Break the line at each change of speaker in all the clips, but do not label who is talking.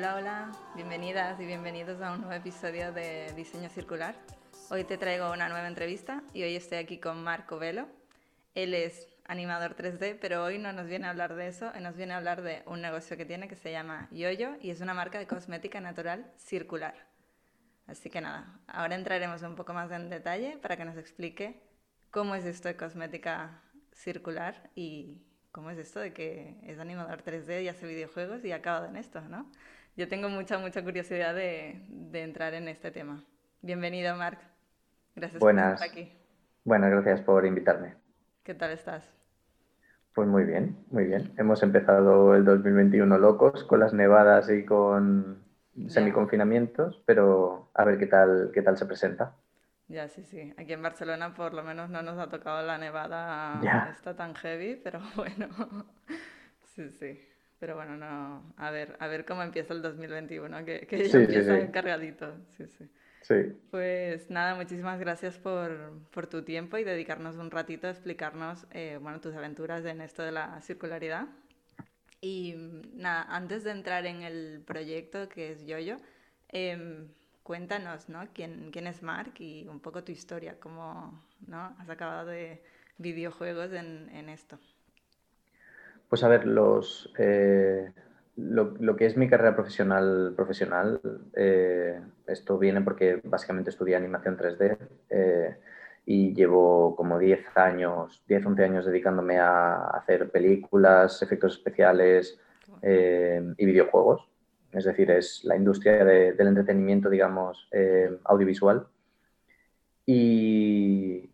Hola, hola, bienvenidas y bienvenidos a un nuevo episodio de Diseño Circular. Hoy te traigo una nueva entrevista y hoy estoy aquí con Marco Velo. Él es animador 3D, pero hoy no nos viene a hablar de eso, nos viene a hablar de un negocio que tiene que se llama Yoyo y es una marca de cosmética natural circular. Así que nada, ahora entraremos un poco más en detalle para que nos explique cómo es esto de cosmética circular y cómo es esto de que es animador 3D y hace videojuegos y ha acabado en esto, ¿no? Yo tengo mucha, mucha curiosidad de, entrar en este tema. Bienvenido, Marc.
Gracias por estar aquí. Buenas, gracias por invitarme.
¿Qué tal estás?
Pues muy bien, muy bien. Hemos empezado el 2021 locos con las nevadas y con semiconfinamientos, pero a ver qué tal, qué tal se presenta.
Ya, sí, sí. Aquí en Barcelona por lo menos no nos ha tocado la nevada ya. esta tan heavy, pero bueno. sí, sí. Pero bueno, no, a ver, a ver cómo empieza el 2021, que, que ya empieza cargadito. Sí, sí.
Sí.
Pues nada, muchísimas gracias por, por, tu tiempo y dedicarnos un ratito a explicarnos eh, bueno, tus aventuras en esto de la circularidad. Y nada, antes de entrar en el proyecto que es Yoyo, eh, cuéntanos ¿no? ¿Quién, quién es Mark y un poco tu historia, cómo ¿no? has acabado de videojuegos en, en esto.
Pues a ver, los, eh, lo, que es mi carrera profesional, profesional eh, esto viene porque básicamente estudié animación 3D eh, y llevo como 10 años, 10, 11 años dedicándome a hacer películas, efectos especiales y videojuegos. Es decir, es la industria del entretenimiento, digamos, audiovisual. Y,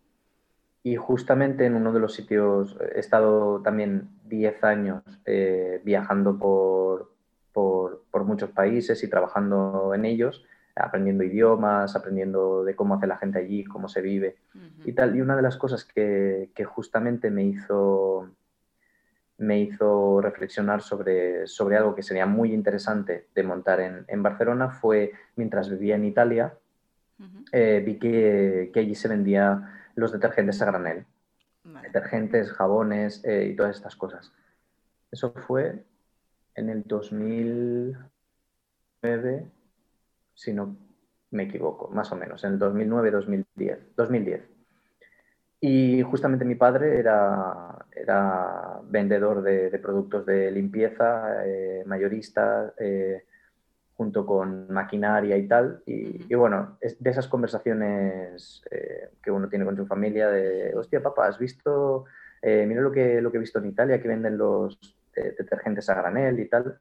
y justamente en uno de los sitios, he estado también 10 años eh, viajando por, por, muchos países y trabajando en ellos, aprendiendo idiomas, aprendiendo de cómo hace la gente allí, cómo se vive y tal. Y una de las cosas que, que, justamente me hizo, me hizo reflexionar sobre, sobre algo que sería muy interesante de montar en, en Barcelona fue mientras vivía en Italia, eh, vi que, que allí se vendía los detergentes a granel. Detergentes, jabones eh, y todas estas cosas. Eso fue en el 2009, si no me equivoco, más o menos, en el 2009-2010. 2010. Y justamente mi padre era, era vendedor de, productos de limpieza, eh, mayorista, eh, junto con maquinaria y tal. Y, bueno, es de esas conversaciones eh, que uno tiene con su familia de, hostia, papá, ¿has visto? Eh, mira lo que, lo que he visto en Italia, que venden los eh, detergentes a granel y tal.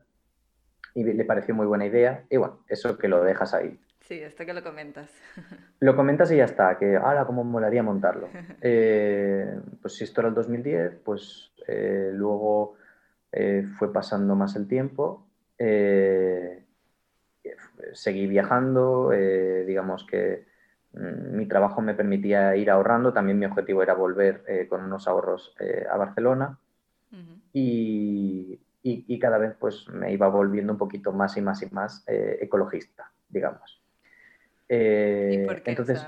Y le pareció muy buena idea. Y bueno, eso que lo dejas ahí.
Sí, esto que lo comentas.
Lo comentas y ya está, que ahora cómo molaría montarlo. pues si esto era el 2010, pues luego fue pasando más el tiempo seguí viajando, eh, digamos que mm, mi trabajo me permitía ir ahorrando, también mi objetivo era volver eh, con unos ahorros eh, a Barcelona y, cada vez pues me iba volviendo un poquito más y más y más ecologista, digamos.
¿Y por qué? Entonces,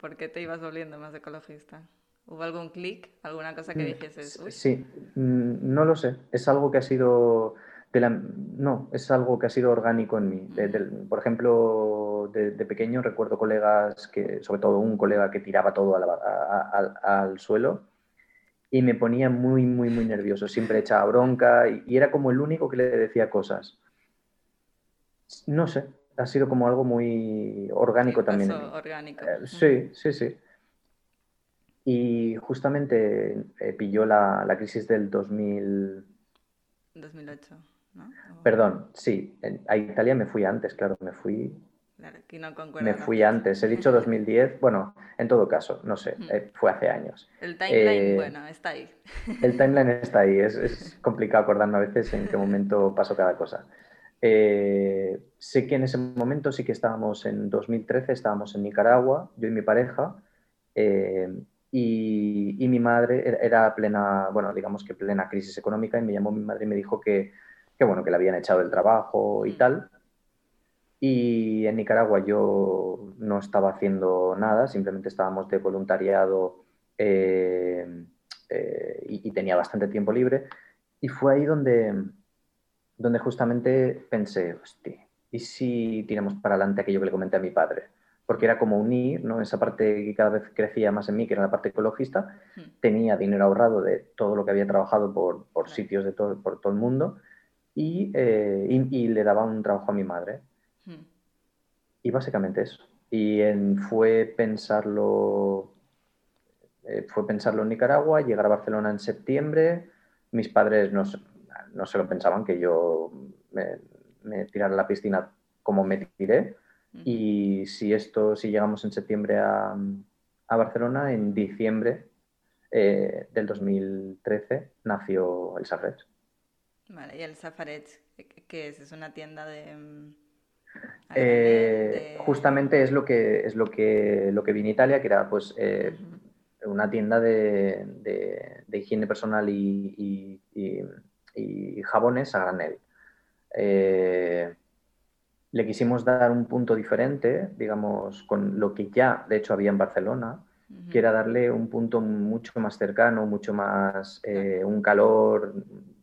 ¿Por qué te ibas volviendo más ecologista? ¿Hubo algún clic, alguna cosa que mm, dijese?
Sí, mm, no lo sé, es algo que ha sido no, es algo que ha sido orgánico en mí. por ejemplo, de, pequeño recuerdo colegas, que, sobre todo un colega que tiraba todo al suelo y me ponía muy, muy, muy nervioso. Siempre echaba bronca y, era como el único que le decía cosas. No sé, ha sido como algo muy orgánico también.
orgánico.
Eh, sí, sí, sí. Y justamente eh, pilló la, la, crisis del 2000...
2008.
Perdón, sí, a Italia me fui antes, claro, me fui...
Claro, aquí no
me fui antes, he dicho 2010, bueno, en todo caso, no sé, eh, fue hace años.
El timeline, eh, bueno, está ahí.
El timeline está ahí, es, complicado acordarme a veces en qué momento pasó cada cosa. Eh, sé que en ese momento sí que estábamos en 2013, estábamos en Nicaragua, yo y mi pareja, eh, y, y, mi madre era plena, bueno, digamos que plena crisis económica, y me llamó mi madre y me dijo que, que bueno, que le habían echado el trabajo y mm. tal. Y en Nicaragua yo no estaba haciendo nada, simplemente estábamos de voluntariado eh, y, y, tenía bastante tiempo libre. Y fue ahí donde, donde justamente pensé, hostia, ¿y si tiramos para adelante aquello que le comenté a mi padre? Porque era como unir, ¿no? Esa parte que cada vez crecía más en mí, que era la parte ecologista, hmm. tenía dinero ahorrado de todo lo que había trabajado por, por sitios de todo, por todo el mundo y, eh, y, le daba un trabajo a mi madre. Hmm. Y básicamente eso. Y en, fue pensarlo eh, fue pensarlo en Nicaragua, llegar a Barcelona en septiembre. Mis padres no, no se lo pensaban que yo me, tirara a la piscina como me tiré. Y si esto, si llegamos en septiembre a, Barcelona, en diciembre eh, del 2013 nació el Safaret.
Vale, ¿y el Safaret qué es? ¿Es una tienda de...? Mm,
eh, justamente es lo que es lo que lo que vi en Italia, que era pues eh, una tienda de, higiene personal y, y jabones a granel. Eh, le quisimos dar un punto diferente, digamos, con lo que ya de hecho había en Barcelona, que era darle un punto mucho más cercano, mucho más, un calor,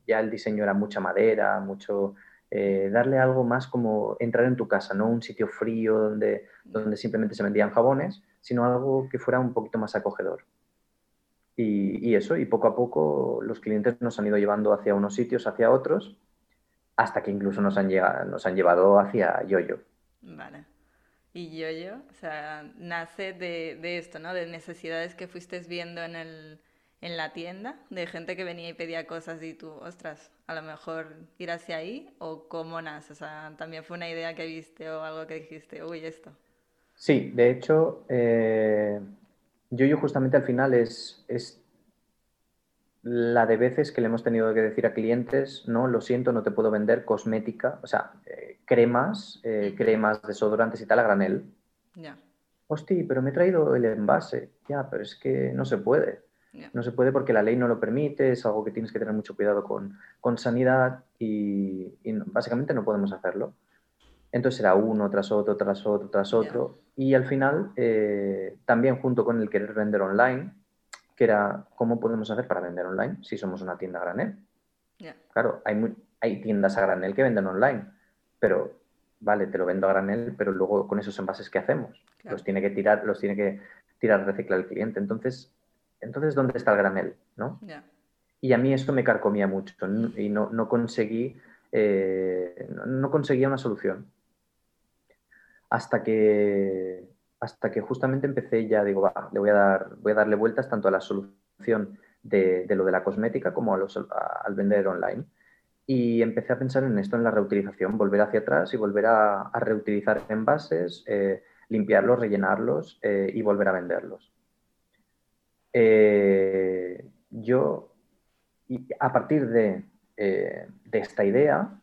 ya el diseño era mucha madera, mucho, eh, darle algo más como entrar en tu casa, no un sitio frío donde, donde simplemente se vendían jabones, sino algo que fuera un poquito más acogedor. Y, eso, y poco a poco los clientes nos han ido llevando hacia unos sitios, hacia otros, hasta que incluso nos han, llegado, nos han llevado hacia Yoyo.
Vale. Y Yoyo, o sea, nace de, de, esto, ¿no? De necesidades que fuiste viendo en, el, en la tienda, de gente que venía y pedía cosas y tú, ostras, a lo mejor ir hacia ahí, o cómo nace, o sea, también fue una idea que viste o algo que dijiste, uy, esto.
Sí, de hecho, eh, yo, yo justamente al final es, es la de veces que le hemos tenido que decir a clientes, no, lo siento, no te puedo vender cosmética, o sea, eh, cremas, eh, cremas, desodorantes y tal a granel. Ya. Hostia, pero me he traído el envase. Ya, pero es que no se puede. No se puede porque la ley no lo permite, es algo que tienes que tener mucho cuidado con, con sanidad y, básicamente no podemos hacerlo. Entonces era uno tras otro, tras otro, tras otro. Y al final, eh, también junto con el querer vender online, que era cómo podemos hacer para vender online si somos una tienda granel. Claro, hay, hay tiendas a granel que venden online, pero vale, te lo vendo a granel, pero luego con esos envases, ¿qué hacemos? Los tiene que tirar, los tiene que tirar, reciclar el cliente. Entonces, entonces ¿dónde está el granel? ¿no? Y a mí esto me carcomía mucho y no, no conseguí, eh, no conseguía una solución hasta que, hasta que justamente empecé ya, digo, va, le voy a, dar, voy a darle vueltas tanto a la solución de, lo de la cosmética como a los, al vender online. Y empecé a pensar en esto, en la reutilización, volver hacia atrás y volver a, reutilizar envases, eh, limpiarlos, rellenarlos eh, y volver a venderlos. Eh, yo, a partir de, de, esta idea,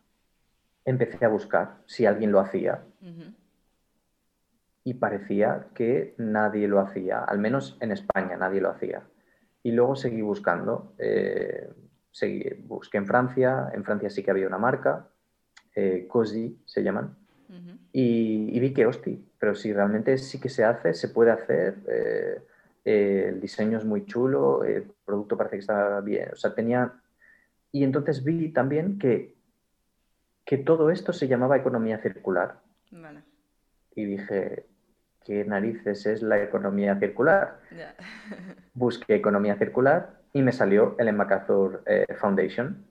empecé a buscar si alguien lo hacía. Y parecía que nadie lo hacía, al menos en España nadie lo hacía. Y luego seguí buscando, eh, seguí, busqué en Francia, en Francia sí que había una marca, eh, Cosi se llaman, y, vi que, hosti, pero si realmente sí que se hace, se puede hacer, eh, el diseño es muy chulo, el producto parece que está bien, o sea, tenía... Y entonces vi también que, que todo esto se llamaba economía circular. Y dije, ¿qué narices es la economía circular? Busqué economía circular y me salió el MacArthur eh, Foundation.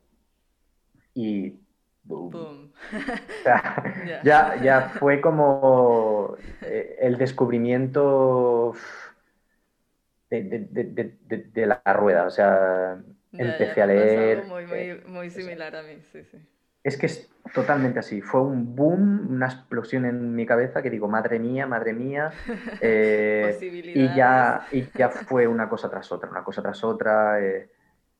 Y boom. ya, ya fue como eh, el descubrimiento de, la rueda. O sea, empecé a leer.
Muy, muy, muy similar a mí, sí, sí.
Es que es totalmente así. Fue un boom, una explosión en mi cabeza que digo, madre mía, madre mía. Eh, y, ya, y ya fue una cosa tras otra, una cosa tras otra. Eh,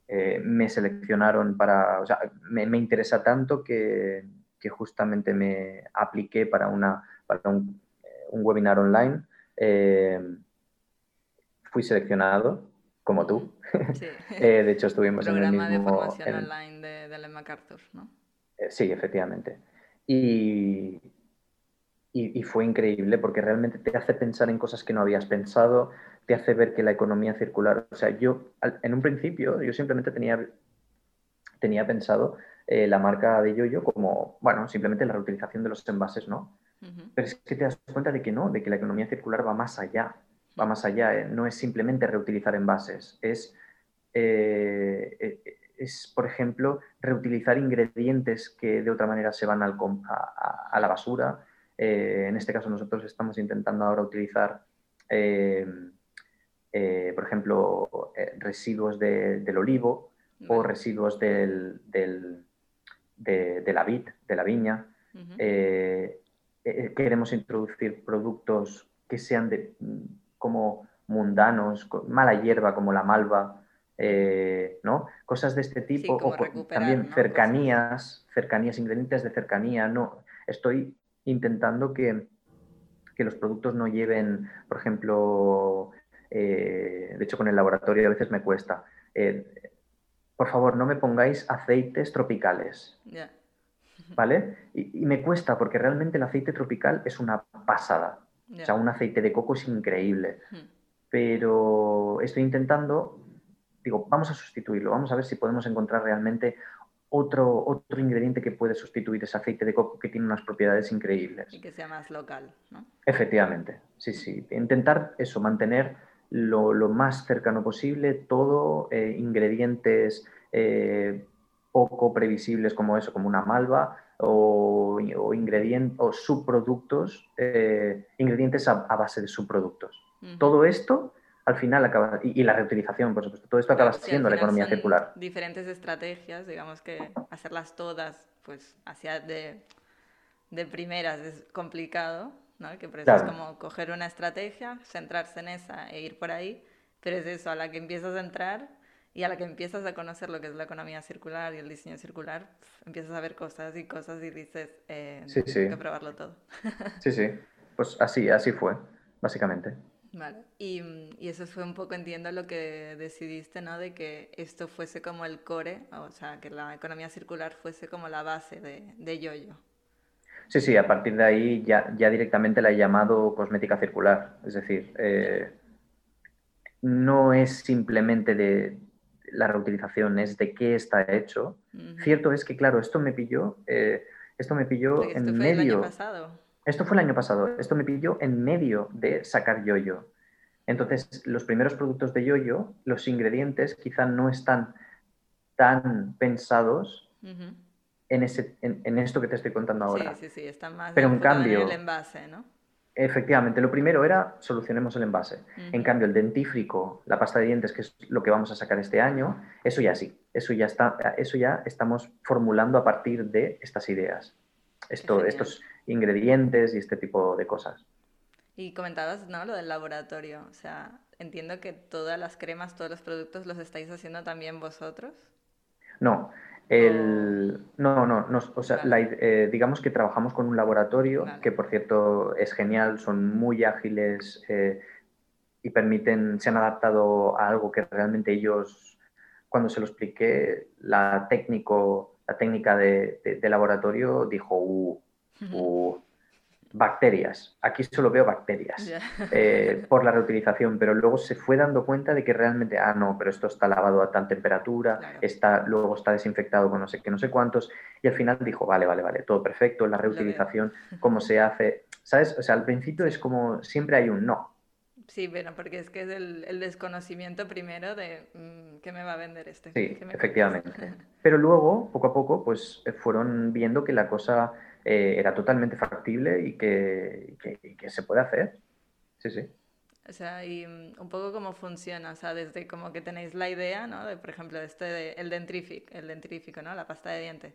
eh, me seleccionaron para. O sea, me, interesa tanto que, que justamente me apliqué para, una, para un, un webinar online. Fui seleccionado, como tú. Sí. de hecho, estuvimos
en el
mismo...
de formación online de, de MacArthur, ¿no?
sí, efectivamente. Y, y, fue increíble porque realmente te hace pensar en cosas que no habías pensado, te hace ver que la economía circular, o sea, yo en un principio yo simplemente tenía, tenía pensado eh, la marca de Yoyo como, bueno, simplemente la reutilización de los envases, ¿no? Pero es que te das cuenta de que no, de que la economía circular va más allá, va más allá, eh, no es simplemente reutilizar envases, es, eh, es, por ejemplo, reutilizar ingredientes que de otra manera se van al, a la basura, eh, en este caso nosotros estamos intentando ahora utilizar, eh, eh, por ejemplo, residuos del olivo o residuos del, de, la vid, de la viña. queremos introducir productos que sean de, como mundanos, mala hierba como la malva, ¿no? Cosas de este tipo, o también cercanías, cercanías, ingredientes de cercanía. No, estoy intentando que, los productos no lleven, por ejemplo, eh, de hecho con el laboratorio a veces me cuesta, eh, por favor no me pongáis aceites tropicales. ¿Vale? Y, me cuesta porque realmente el aceite tropical es una pasada. O sea, un aceite de coco es increíble. Hmm. Pero estoy intentando, digo, vamos a sustituirlo, vamos a ver si podemos encontrar realmente otro, otro ingrediente que puede sustituir ese aceite de coco que tiene unas propiedades increíbles.
Y que sea más local, ¿no?
Efectivamente, sí, sí. Intentar eso, mantener lo, más cercano posible todo, eh, ingredientes eh, poco previsibles como eso, como una malva, o, o, o subproductos, eh, ingredientes a, base de subproductos. Todo esto al final acaba, y, la reutilización, por supuesto, todo esto acaba siendo la economía circular.
Diferentes estrategias, digamos que hacerlas todas, pues hacia de, de primeras es complicado, ¿no? Que por eso es como coger una estrategia, centrarse en esa e ir por ahí, pero es eso, a la que empiezas a entrar y a la que empiezas a conocer lo que es la economía circular y el diseño circular, empiezas a ver cosas y cosas y dices, eh, sí, sí. que probarlo todo.
sí, sí, pues así, así fue, básicamente.
Vale. Y, y, eso fue un poco, entiendo, lo que decidiste, ¿no? De que esto fuese como el core, o sea, que la economía circular fuese como la base de, de Yoyo.
Sí, sí, a partir de ahí ya, ya directamente la he llamado cosmética circular. Es decir, eh, no es simplemente de la reutilización, es de qué está hecho. Cierto es que, claro, esto me pilló, eh, esto me pilló
esto
en
fue
medio.
El año pasado.
Esto fue el año pasado. Esto me pilló en medio de sacar yoyo. Entonces, los primeros productos de yoyo, los ingredientes quizá no están tan pensados en, ese, en, esto que te estoy contando ahora.
Sí, sí, sí, están más
Pero en cambio,
el envase, ¿no?
Efectivamente, lo primero era solucionemos el envase. En cambio, el dentífrico, la pasta de dientes, que es lo que vamos a sacar este año, eso ya sí, eso ya está, eso ya estamos formulando a partir de estas ideas. Esto, estos ingredientes y este tipo de cosas.
Y comentabas, ¿no? Lo del laboratorio. O sea, entiendo que todas las cremas, todos los productos los estáis haciendo también vosotros.
No, el... no, no, no, o sea, eh, digamos que trabajamos con un laboratorio que, por cierto, es genial, son muy ágiles eh, y permiten, se han adaptado a algo que realmente ellos, cuando se lo expliqué, la técnico, la técnica de, de laboratorio dijo, uh, o bacterias. Aquí solo veo bacterias eh, por la reutilización, pero luego se fue dando cuenta de que realmente, ah, no, pero esto está lavado a tal temperatura, está, luego está desinfectado con no sé qué, no sé cuántos, y al final dijo, vale, vale, vale, todo perfecto, la reutilización, cómo se hace, ¿sabes? O sea, al principio es como, siempre hay un no.
Sí, bueno, porque es que es el, desconocimiento primero de mm, qué me va a vender este.
Sí, efectivamente. Pero luego, poco a poco, pues fueron viendo que la cosa eh, era totalmente factible y que, se puede hacer. Sí, sí.
O sea, y mm, un poco cómo funciona, o sea, desde como que tenéis la idea, ¿no? De, por ejemplo, este, el dentrífico, el dentrífico, ¿no? La pasta de diente.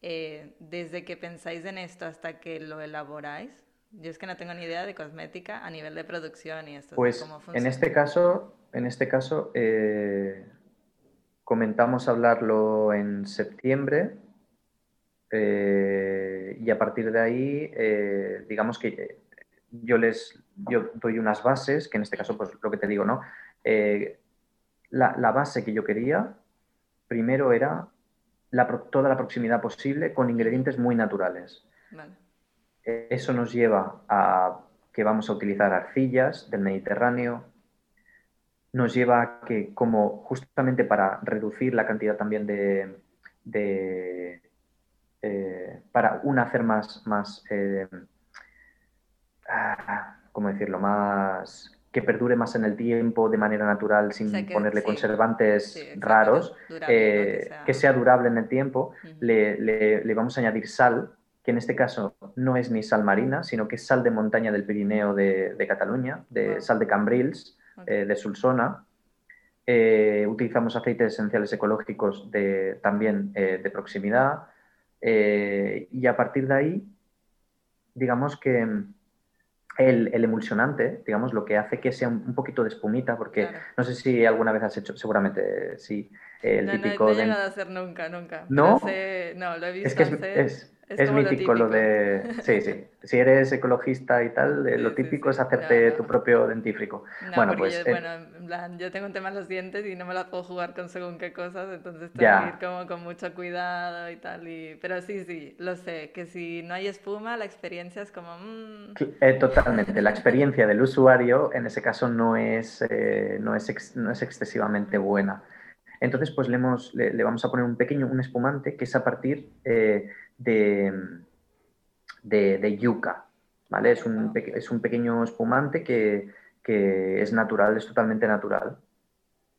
Eh, desde que pensáis en esto hasta que lo elaboráis, yo es que no tengo ni idea de cosmética a nivel de producción y esto.
Pues
¿cómo
en este caso, en este caso eh, comentamos hablarlo en septiembre. Eh, y a partir de ahí, digamos que yo les yo doy unas bases, que en este caso, pues lo que te digo, ¿no? La, base que yo quería, primero era toda la proximidad posible con ingredientes muy naturales. Eso nos lleva a que vamos a utilizar arcillas del Mediterráneo, nos lleva a que como justamente para reducir la cantidad también de, eh, para una hacer más, más eh, ah, ¿cómo decirlo? Más que perdure más en el tiempo de manera natural sin ponerle conservantes raros, eh, que, sea. durable en el tiempo, le, vamos a añadir sal, que en este caso no es ni sal marina, sino que es sal de montaña del Pirineo de, Cataluña, de sal de Cambrils, eh, de Sulsona. Eh, utilizamos aceites esenciales ecológicos de, también de proximidad. Y a partir de ahí, digamos que el, emulsionante, digamos, lo que hace que sea un, poquito de espumita, porque no sé si alguna vez has hecho, seguramente sí, el típico...
No, no he llegado a hacer nunca, nunca.
¿No?
no, lo he visto
Es que es, es, mítico lo, de... Sí, sí. Si eres ecologista y tal, eh, lo típico es hacerte tu propio dentífrico.
bueno, pues... Yo, eh, bueno, en plan, yo tengo un tema en los dientes y no me la puedo jugar con según qué cosas, entonces tengo que ir como con mucho cuidado y tal. Y... Pero sí, sí, lo sé, que si no hay espuma, la experiencia es como... Mm.
Eh, totalmente. La experiencia del usuario en ese caso no es, no es, no es excesivamente buena. Entonces, pues le, hemos, le, vamos a poner un pequeño, un espumante que es a partir de, de, yuca. ¿vale? Es, un, es un pequeño espumante que, es natural, es totalmente natural.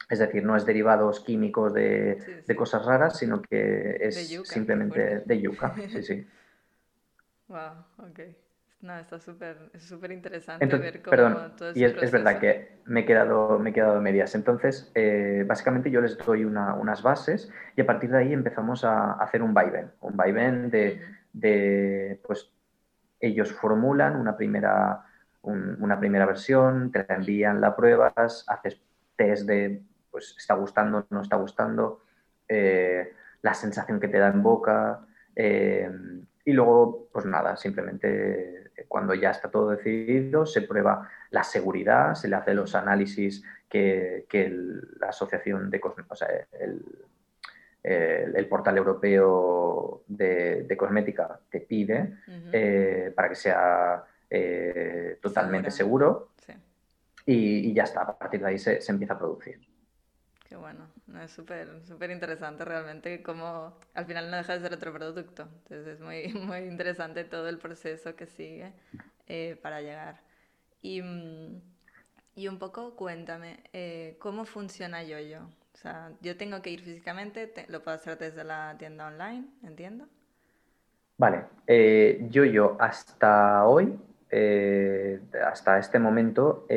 Es decir, no es derivados químicos de, cosas raras, sino que es simplemente de yuca. Sí, sí.
Wow, ok. No, está súper interesante ver cómo
perdón, Y es, verdad que me he quedado, me he quedado medias. Entonces, eh, básicamente yo les doy unas bases y a partir de ahí empezamos a, hacer un vaivén. Un vaivén de, pues, ellos formulan una primera, una primera versión, te la envían las pruebas, haces test de, pues, está gustando, no está gustando, eh, la sensación que te da en boca. Eh, y luego, pues nada, simplemente cuando ya está todo decidido, se prueba la seguridad, se le hace los análisis que, la asociación de o sea, el, portal europeo de, cosmética te pide eh, para que sea eh, totalmente seguro, y, ya está, a partir de ahí se, empieza a producir.
Qué bueno, es súper súper interesante realmente cómo al final no deja de ser otro producto. Entonces es muy, muy interesante todo el proceso que sigue eh, para llegar. Y, mm, y, un poco cuéntame, eh, ¿cómo funciona Yoyo? O sea, yo tengo que ir físicamente, lo puedo hacer desde la tienda online, entiendo.
Vale, eh, Yoyo hasta hoy hasta este momento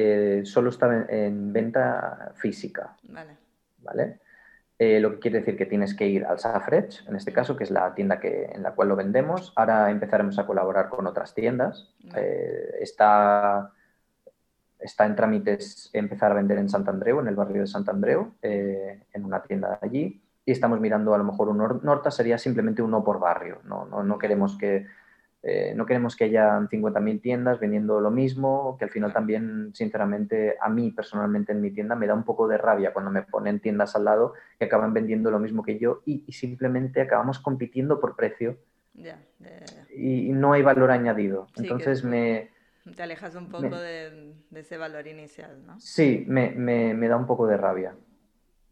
solo está en, venta física. Vale. ¿Vale? Eh, lo que quiere decir que tienes que ir al Safrech, en este caso, que es la tienda que, en la cual lo vendemos. Ahora empezaremos a colaborar con otras tiendas. Eh, está, está en trámites empezar a vender en Sant Andreu, en el barrio de Sant Andreu, eh, en una tienda allí. Y estamos mirando a lo mejor un Norta, sería simplemente uno por barrio. No, no, no queremos que eh, no queremos que haya 50.000 tiendas vendiendo lo mismo, que al final también, sinceramente, a mí personalmente en mi tienda me da un poco de rabia cuando me ponen tiendas al lado que acaban vendiendo lo mismo que yo y, simplemente acabamos compitiendo por precio. Y, no hay valor añadido. Entonces me...
Te alejas un poco de, ese valor inicial, ¿no?
Sí, me da un poco de rabia.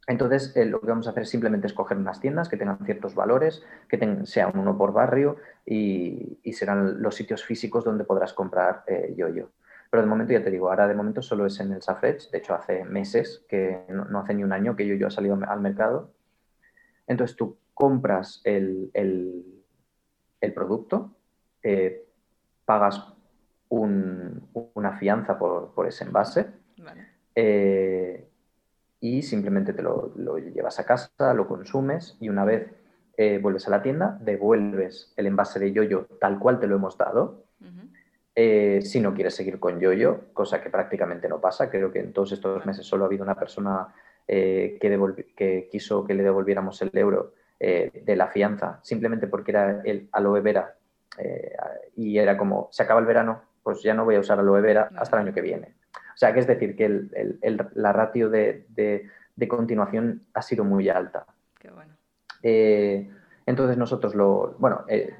Entonces, eh, lo que vamos a hacer es simplemente escoger unas tiendas que tengan ciertos valores, que tengan, sea uno por barrio y, serán los sitios físicos donde podrás comprar eh, yo-yo. Pero de momento, ya te digo, ahora de momento solo es en el Safrech. De hecho, hace meses, que no, hace ni un año que yo-yo ha salido al mercado. Entonces, tú compras el, producto, eh, pagas una fianza por, ese envase. Vale y simplemente te lo, llevas a casa, lo consumes y una vez eh, vuelves a la tienda, devuelves el envase de yoyo tal cual te lo hemos dado. Eh, si no quieres seguir con yoyo, cosa que prácticamente no pasa, creo que en todos estos meses solo ha habido una persona eh, que, que, quiso que le devolviéramos el euro de la fianza, simplemente porque era el aloe vera y era como, se acaba el verano, pues ya no voy a usar aloe vera hasta el año que viene. O sea, que es decir, que la ratio de, continuación ha sido muy alta.
Qué bueno.
Eh, entonces nosotros lo, bueno, eh,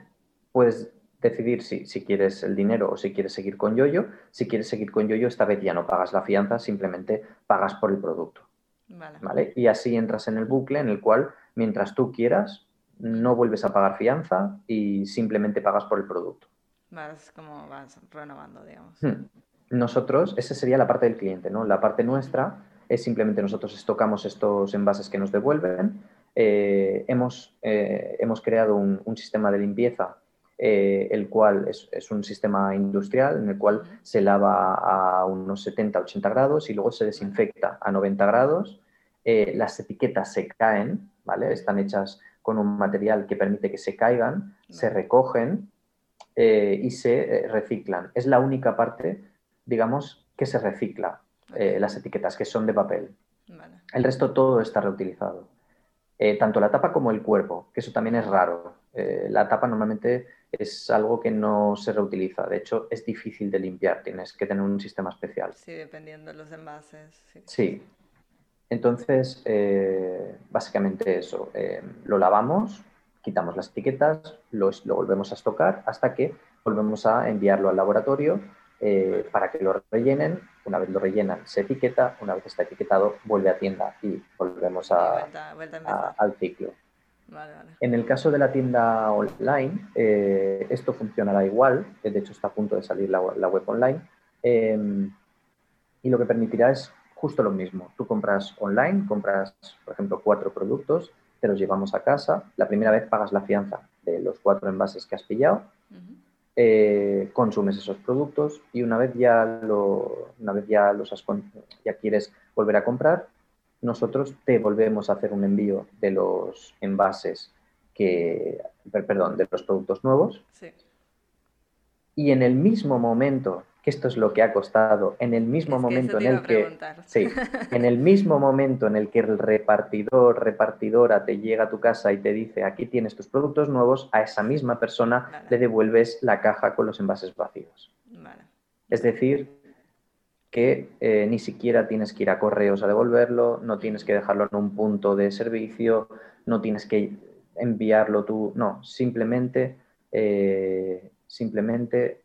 puedes decidir si, si, quieres el dinero o si quieres seguir con Yoyo. Si quieres seguir con Yoyo, esta vez ya no pagas la fianza, simplemente pagas por el producto. Vale. Y así entras en el bucle en el cual, mientras tú quieras, no vuelves a pagar fianza y simplemente pagas por el producto.
Vas como vas renovando, digamos.
Hmm. Nosotros, esa sería la parte del cliente, ¿no? La parte nuestra es simplemente nosotros estocamos estos envases que nos devuelven. Eh, hemos, eh, hemos, creado un, sistema de limpieza, eh, el cual es, es, un sistema industrial en el cual se lava a unos 70-80 grados y luego se desinfecta a 90 grados. las etiquetas se caen, ¿vale? Están hechas con un material que permite que se caigan, se recogen y se reciclan. Es la única parte, digamos, que se recicla, eh, las etiquetas, que son de papel. El resto todo está reutilizado. tanto la tapa como el cuerpo, que eso también es raro. la tapa normalmente es algo que no se reutiliza. De hecho, es difícil de limpiar. Tienes que tener un sistema especial.
Sí, dependiendo de los envases.
sí. Entonces, eh, básicamente eso, eh, lo lavamos, quitamos las etiquetas, lo, volvemos a estocar hasta que volvemos a enviarlo al laboratorio eh, para que lo rellenen. Una vez lo rellenan, se etiqueta, una vez está etiquetado, vuelve a tienda y volvemos a, al ciclo. En el caso de la tienda online, esto funcionará igual, de hecho está a punto de salir la web online, y lo que permitirá es justo lo mismo. Tú compras online, compras, por ejemplo, cuatro productos, te los llevamos a casa. La primera vez pagas la fianza de los cuatro envases que has pillado, eh, consumes esos productos y una vez ya, lo, una vez ya, los ya quieres volver a comprar, nosotros te volvemos a hacer un envío de los envases que, perdón, de los productos nuevos. Y en el mismo momento que esto es lo que ha costado en el mismo momento en el que sí, en el mismo momento en el que el repartidor repartidora te llega a tu casa y te dice aquí tienes tus productos nuevos a esa misma persona le devuelves la caja con los envases vacíos. Es decir que eh, ni siquiera tienes que ir a correos a devolverlo no tienes que dejarlo en un punto de servicio no tienes que enviarlo tú no simplemente eh, simplemente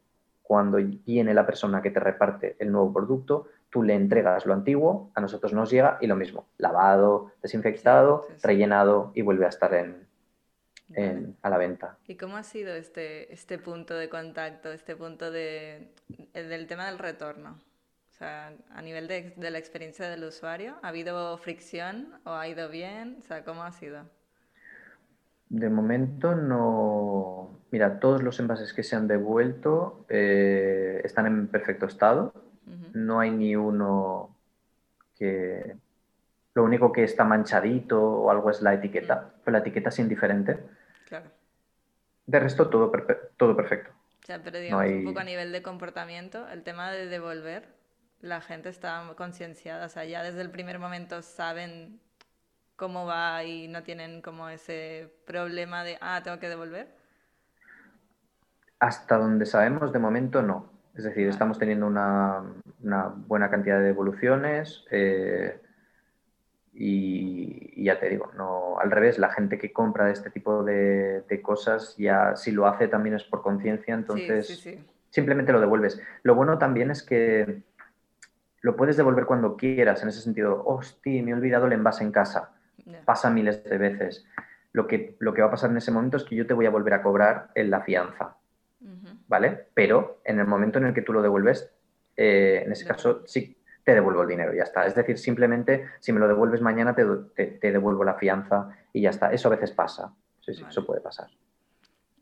cuando viene la persona que te reparte el nuevo producto, tú le entregas lo antiguo, a nosotros nos llega y lo mismo, lavado, desinfectado, rellenado y vuelve a estar en, a la venta.
¿Y cómo ha sido este, este punto de contacto, este punto de, del tema del retorno? O sea, a nivel de, de, la experiencia del usuario, ¿ha habido fricción o ha ido bien? O sea, ¿cómo ha sido?
De momento no. Mira, todos los envases que se han devuelto eh, están en perfecto estado. No hay ni uno que. Lo único que está manchadito o algo es la etiqueta, pero la etiqueta es indiferente. Claro. De resto, todo, todo perfecto.
O sea, pero digamos, un poco a nivel de comportamiento, el tema de devolver, la gente está concienciada, o sea, ya desde el primer momento saben cómo va y no tienen como ese problema de, ah, tengo que devolver?
Hasta donde sabemos, de momento no. Es decir, estamos teniendo una, buena cantidad de devoluciones eh, y, ya te digo, no, al revés, la gente que compra este tipo de, cosas ya si lo hace también es por conciencia, entonces simplemente lo devuelves. Lo bueno también es que lo puedes devolver cuando quieras, en ese sentido, hostia, me he olvidado el envase en casa pasa miles de veces. Lo que, lo que va a pasar en ese momento es que yo te voy a volver a cobrar en la fianza, ¿vale? Pero en el momento en el que tú lo devuelves, eh, en ese caso sí te devuelvo el dinero, ya está. Es decir, simplemente si me lo devuelves mañana te, te, devuelvo la fianza y ya está. Eso a veces pasa, sí, sí, eso puede pasar.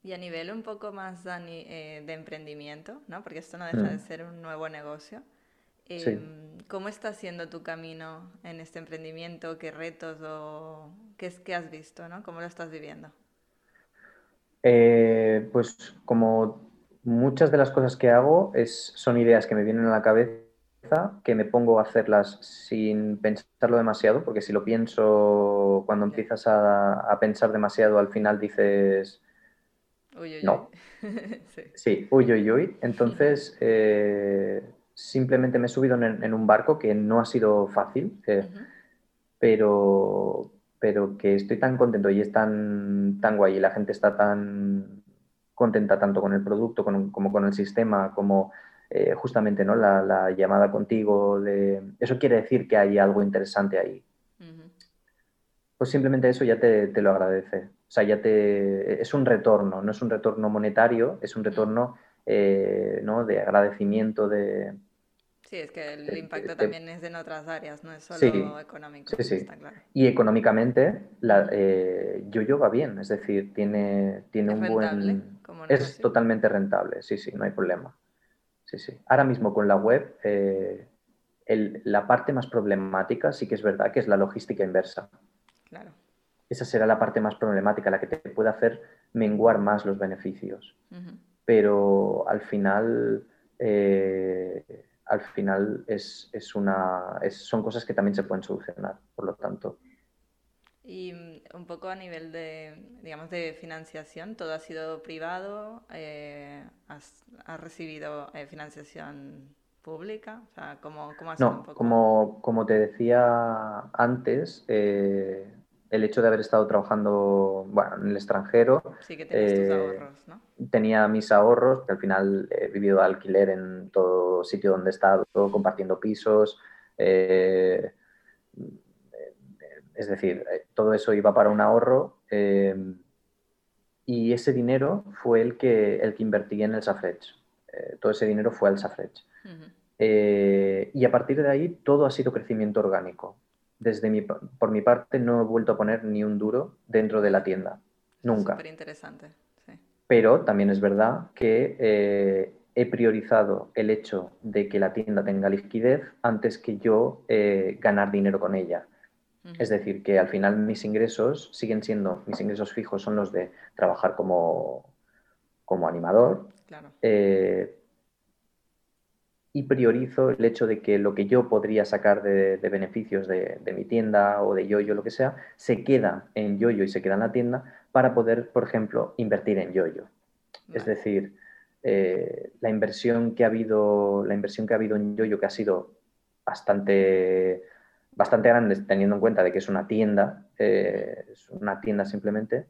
Y a nivel un poco más, eh, de emprendimiento, ¿no? Porque esto no deja de mm. ser un nuevo negocio. Em, ¿Cómo está siendo tu camino en este emprendimiento? ¿Qué retos o qué, que has visto? ¿no? ¿Cómo lo estás viviendo?
Eh, pues como muchas de las cosas que hago es, son ideas que me vienen a la cabeza, que me pongo a hacerlas sin pensarlo demasiado, porque si lo pienso, cuando empiezas a, a pensar demasiado, al final dices,
Uy, uy,
no.
uy. sí.
Sí, uy, uy, uy. Entonces, eh, simplemente me he subido en, en un barco que no ha sido fácil, pero, pero que estoy tan contento y es tan, tan guay y la gente está tan contenta tanto con el producto con- como con el sistema, como eh, justamente ¿no? la, la llamada contigo. De... Eso quiere decir que hay algo interesante ahí. Pues simplemente eso ya te, te lo agradece. O sea, ya te... es un retorno, no es un retorno monetario, es un retorno eh, ¿no? de agradecimiento, de...
Sí, es que el
Te-
impacto
te-
también es en otras áreas, no es solo
Sí,
económico,
sí, sí.
está claro.
Y económicamente, la, eh, Yoyo va bien, es decir, tiene, tiene
¿Es
un
rentable
buen...
como
Es totalmente rentable, sí, sí, no hay problema. Sí, sí. Ahora mismo con la web, eh, el- la parte más problemática sí que es verdad que es la logística inversa.
Claro.
Esa será la parte más problemática, la que te puede hacer menguar más los beneficios. Pero al final, eh, al final es, es una, es- son cosas que también se pueden solucionar, por lo tanto.
Y mm, un poco a nivel de, digamos, de financiación, todo ha sido privado, eh, has, has recibido eh, financiación pública, o sea, ¿cómo, cómo ha sido un
No,
poco?
como, como te decía antes, eh, el hecho de haber estado trabajando bueno, en el extranjero,
Sí que tienes tus
eh,
ahorros, ¿no?
tenía mis ahorros, que al final he vivido de alquiler en todo sitio donde he estado, compartiendo pisos. eh, es decir, eh, todo eso iba para un ahorro eh, y ese dinero fue el que, el que invertí en el Safrech. Eh, todo ese dinero fue al Safrech. Eh, y a partir de ahí todo ha sido crecimiento orgánico. Desde mi, por mi parte no he vuelto a poner ni un duro dentro de la tienda. Nunca.
Súper interesante, sí.
Pero también es verdad que eh, he priorizado el hecho de que la tienda tenga liquidez antes que yo eh, ganar dinero con ella. Es decir, que al final mis ingresos siguen siendo, mis ingresos fijos son los de trabajar como, como animador,
Claro.
eh, y priorizo el hecho de que lo que yo podría sacar de, de beneficios de, de mi tienda o de Yoyo, lo que sea, se queda en Yoyo y se queda en la tienda para poder, por ejemplo, invertir en Yoyo. Es
Vale.
decir, eh, la, inversión que ha habido, la inversión que ha habido en Yoyo, que ha sido bastante, bastante grande, teniendo en cuenta de que es una tienda, eh, es una tienda simplemente,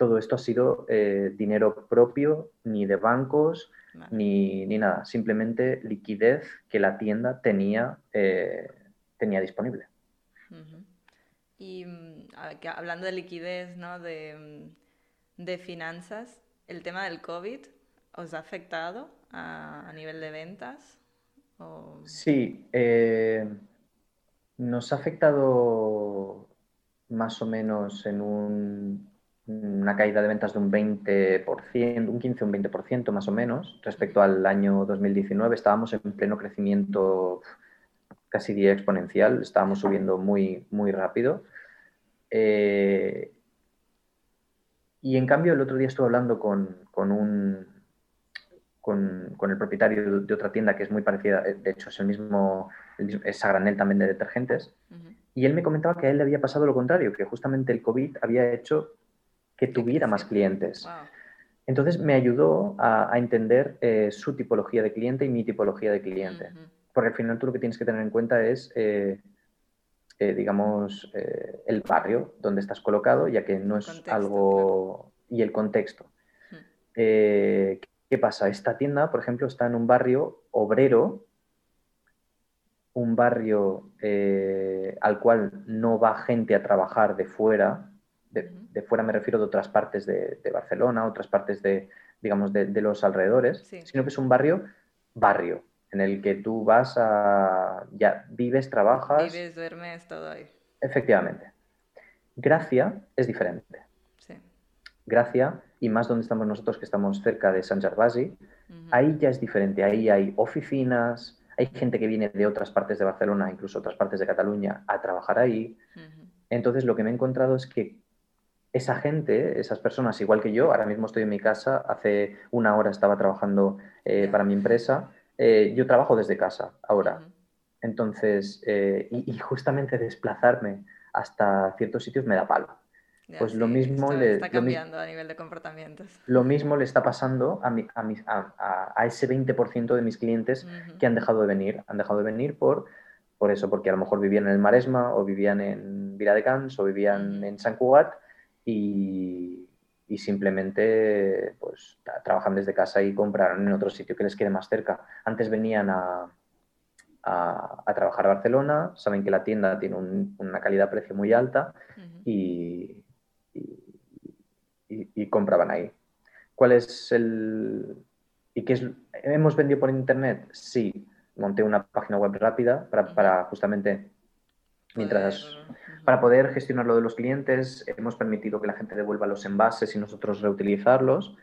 todo esto ha sido eh, dinero propio, ni de bancos, ni, ni nada, simplemente liquidez que la tienda tenía, eh, tenía disponible.
Y mm, que hablando de liquidez, ¿no? De, mm, de finanzas, el tema del COVID, ¿os ha afectado a, a nivel de ventas? O-
Sí, eh, nos ha afectado más o menos en un- una caída de ventas de un 20%, un 15 o un 20% más o menos respecto al año 2019. Estábamos en pleno crecimiento casi día exponencial, estábamos subiendo muy, muy rápido. Eh, y en cambio, el otro día estuve hablando con, con un, con, con el propietario de otra tienda que es muy parecida, eh, de hecho es el mismo, es a granel también de detergentes,
Ujú.
y él me comentaba que a él le había pasado lo contrario, que justamente el COVID había hecho que tuviera más clientes.
Wow.
Entonces me ayudó a, a entender eh, su tipología de cliente y mi tipología de cliente. Porque al final tú lo que tienes que tener en cuenta es, eh, eh, digamos, el barrio donde estás colocado, ya que no
El
es
contexto,
algo... y el contexto. ¿Qué pasa? Esta tienda, por ejemplo, está en un barrio obrero, un barrio al cual no va gente a trabajar de fuera, de, fuera me refiero de otras partes de, de Barcelona, otras partes de, digamos, de, de los alrededores,
Sí.
sino que es un barrio, barrio, en el que tú vas a, ya vives, trabajas,
Vives, duermes, todo ahí.
efectivamente. Gracia es diferente.
Sí.
Gracia, y más donde estamos nosotros, que estamos cerca de Sant Gervasi, ahí ya es diferente. Ahí hay oficinas, hay gente que viene de otras partes de Barcelona, incluso otras partes de Cataluña, a trabajar ahí. Entonces, lo que me he encontrado es que esa gente, esas personas, igual que yo, ahora mismo estoy en mi casa, hace una hora estaba trabajando eh, para mi empresa, eh, yo trabajo desde casa ahora. Entonces, eh, y, y justamente desplazarme hasta ciertos sitios me da palo. pues lo mismo
le está cambiando
a
nivel de comportamientos.
Lo mismo le está pasando a, a, a, ese 20% de mis clientes que han dejado de venir. Han dejado de venir por, por eso, porque a lo mejor vivían en el Maresma o vivían en Viladecans o vivían en San Cugat y, y simplemente pues, trabajan desde casa y compraron en otro sitio que les quede más cerca. Antes venían a, a, trabajar a Barcelona, saben que la tienda tiene una calidad-precio muy alta y, y, compraban ahí. ¿Cuál es el... ¿Y qué es... ¿Hemos vendido por internet? Sí. Monté una página web rápida para, para justamente mientras para poder gestionar lo de los clientes, hemos permitido que la gente devuelva los envases y nosotros reutilizarlos,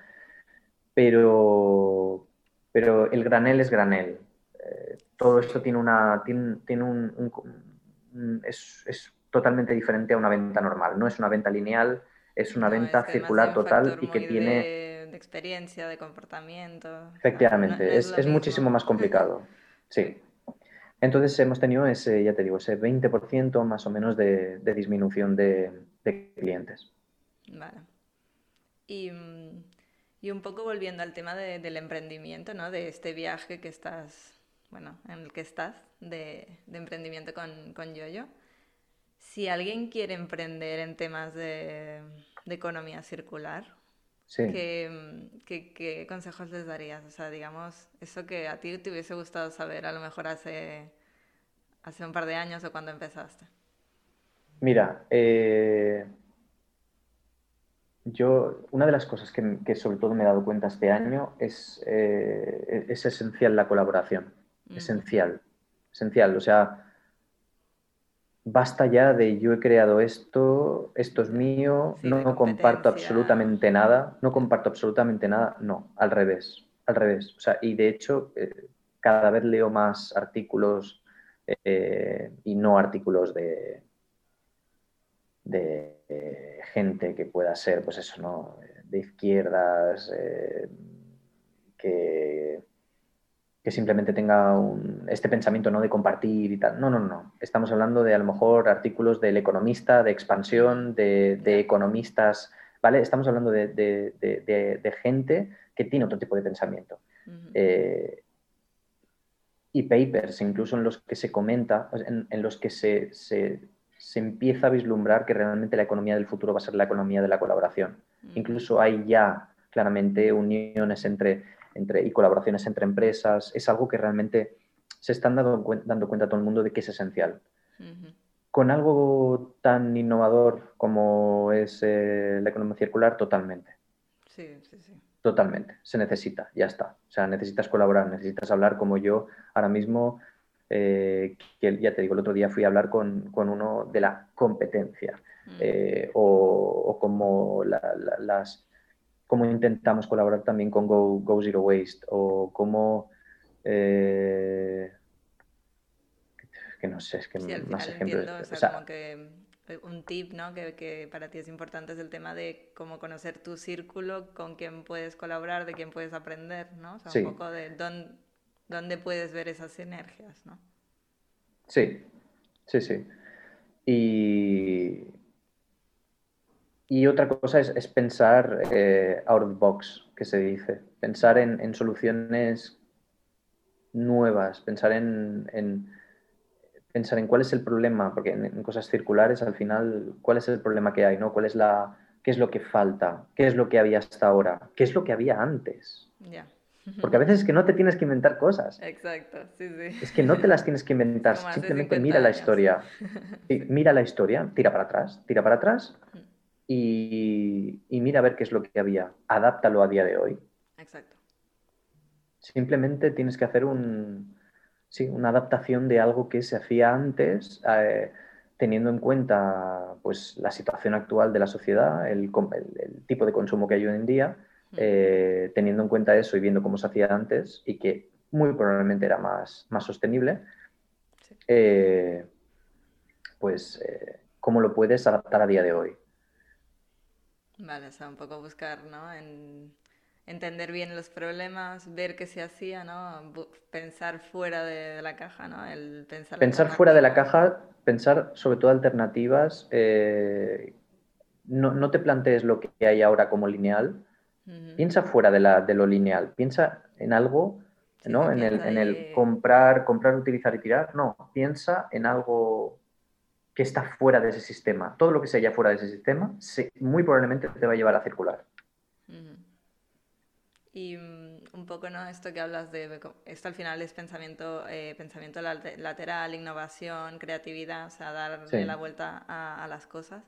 pero, pero el granel es granel. Eh, todo esto tiene una, tiene, un, es, totalmente diferente a una venta normal. No es una venta lineal, es una venta circular total y que tiene...
De, experiencia, de comportamiento.
Efectivamente, es, es muchísimo más complicado. Sí. Entonces hemos tenido ese, ya te digo, ese 20% más o menos de, disminución de, clientes.
Vale. Y, un poco volviendo al tema del emprendimiento, ¿no? De este viaje que estás, bueno, en el que estás, de, emprendimiento con Yoyo. Si alguien quiere emprender en temas de, economía circular, ¿Qué, consejos les darías? O sea, digamos, eso que a ti te hubiese gustado saber a lo mejor hace, hace un par de años o cuando empezaste.
Mira, eh, yo, una de las cosas que, sobre todo me he dado cuenta este año es, eh, es esencial la colaboración. Esencial. Esencial. O sea, basta ya de yo he creado esto, esto es mío, no comparto absolutamente nada, no comparto absolutamente nada, no, al revés, al revés. O sea, y de hecho, eh, cada vez leo más artículos eh, y no artículos de, de gente que pueda ser, pues eso, ¿no? De izquierdas, eh, que que simplemente tenga este pensamiento ¿no? de compartir y tal. No, no, no. Estamos hablando de a lo mejor artículos del economista, de expansión, de, economistas, ¿vale? Estamos hablando de, gente que tiene otro tipo de pensamiento. Eh, y papers, incluso en los que se comenta, en, los que se, empieza a vislumbrar que realmente la economía del futuro va a ser la economía de la colaboración. Incluso hay ya claramente uniones entre entre, y colaboraciones entre empresas, es algo que realmente se están dando, dando cuenta todo el mundo de que es esencial. Con algo tan innovador como es eh, la economía circular, totalmente.
Sí, sí, sí.
Totalmente. Se necesita, ya está. O sea, necesitas colaborar, necesitas hablar como yo ahora mismo, eh, que ya te digo, el otro día fui a hablar con, uno de la competencia eh, o, como las cómo intentamos colaborar también con Go, Zero Waste o cómo... Eh, que no sé, es que más ejemplos.
como que eh, un tip ¿no? que, para ti es importante es el tema de cómo conocer tu círculo, con quién puedes colaborar, de quién puedes aprender, ¿no? O sea, un poco de dónde, dónde, puedes ver esas sinergias, ¿no?
Sí, sí, sí. Y, y otra cosa es, pensar eh, out of the box, que se dice. Pensar en, soluciones nuevas, pensar en, pensar en cuál es el problema, porque en, cosas circulares al final, cuál es el problema que hay, ¿no? ¿Cuál es la, qué es lo que falta? ¿Qué es lo que había hasta ahora? ¿Qué es lo que había antes? Porque a veces es que no te tienes que inventar cosas.
Exacto, sí, sí.
Es que no te las tienes que inventar, simplemente mira la historia. mira la historia, tira para atrás, tira para atrás y, mira a ver qué es lo que había. Adáptalo a día de hoy.
Exacto.
Simplemente tienes que hacer un, sí, una adaptación de algo que se hacía antes, eh, teniendo en cuenta pues, la situación actual de la sociedad, el, tipo de consumo que hay hoy en día, eh, teniendo en cuenta eso y viendo cómo se hacía antes y que muy probablemente era más, más sostenible, eh, pues cómo lo puedes adaptar a día de hoy.
Vale, o sea, un poco buscar, ¿no? En entender bien los problemas, ver qué se hacía, ¿no? Pensar fuera de, la caja, ¿no? El
pensar, pensar fuera de la caja, pensar sobre todo alternativas, eh, no, te plantees lo que hay ahora como lineal, piensa fuera de, la, de, lo lineal, piensa en algo, ¿no? En el, en el, comprar, comprar, utilizar y tirar, no, piensa en algo que está fuera de ese sistema. Todo lo que se haya fuera de ese sistema, muy probablemente te va a llevar a circular.
Y mm, un poco, ¿no? Esto que hablas de, esto al final es pensamiento, eh, pensamiento lateral, innovación, creatividad, o sea, darle la vuelta a, las cosas.